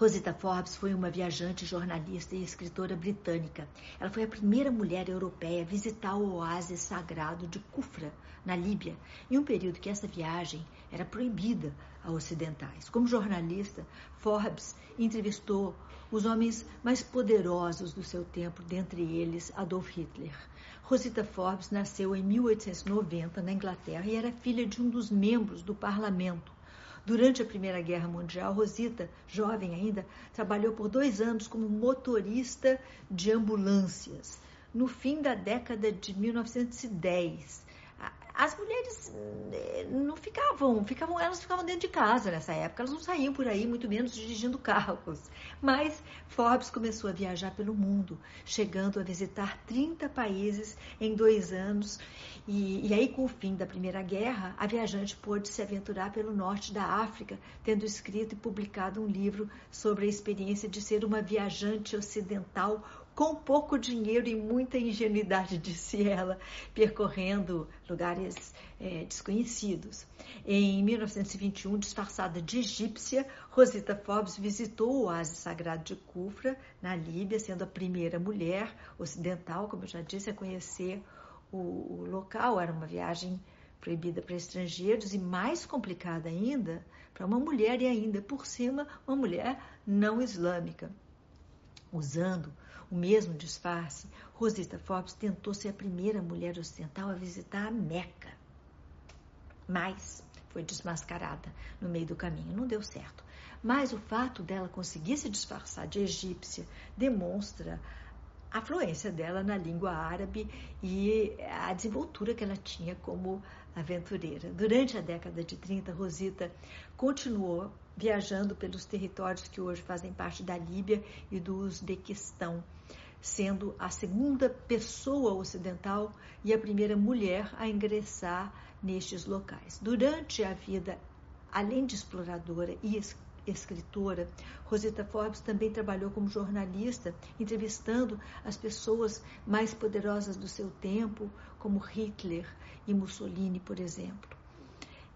Rosita Forbes foi uma viajante, jornalista e escritora britânica. Ela foi a primeira mulher europeia a visitar o oásis sagrado de Kufra, na Líbia, em um período que essa viagem era proibida a ocidentais. Como jornalista, Forbes entrevistou os homens mais poderosos do seu tempo, dentre eles Adolf Hitler. Rosita Forbes nasceu em 1890 na Inglaterra e era filha de um dos membros do parlamento Durante a Primeira Guerra Mundial, Rosita, jovem ainda, trabalhou por dois anos como motorista de ambulâncias. No fim da década de 1910, as mulheres eh, ficavam, ficavam, elas ficavam dentro de casa nessa época, elas não saíam por aí, muito menos dirigindo carros. Mas Forbes começou a viajar pelo mundo, chegando a visitar 30 países em dois anos. E, e aí, com o fim da Primeira Guerra, a viajante pôde se aventurar pelo norte da África, tendo escrito e publicado um livro sobre a experiência de ser uma viajante ocidental com pouco dinheiro e muita ingenuidade, disse ela, percorrendo lugares é, desconhecidos. Em 1921, disfarçada de egípcia, Rosita Forbes visitou o oásis sagrado de Kufra, na Líbia, sendo a primeira mulher ocidental, como eu já disse, a conhecer o, o local. Era uma viagem proibida para estrangeiros e mais complicada ainda para uma mulher e ainda por cima uma mulher não islâmica. Usando o mesmo disfarce, Rosita Forbes tentou ser a primeira mulher ocidental a visitar a Meca. Mas foi desmascarada no meio do caminho, não deu certo. Mas o fato dela conseguir se disfarçar de egípcia demonstra a fluência dela na língua árabe e a desenvoltura que ela tinha como aventureira. Durante a década de 30, Rosita continuou viajando pelos territórios que hoje fazem parte da Líbia e do Uzbequistão, sendo a segunda pessoa ocidental e a primeira mulher a ingressar nestes locais. Durante a vida, além de exploradora e escritora, Rosita Forbes também trabalhou como jornalista, entrevistando as pessoas mais poderosas do seu tempo, como Hitler e Mussolini, por exemplo.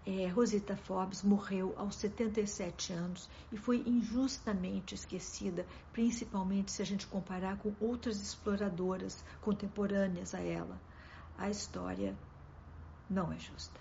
É, Rosita Forbes morreu aos 77 anos e foi injustamente esquecida, principalmente se a gente comparar com outras exploradoras contemporâneas a ela. A história não é justa.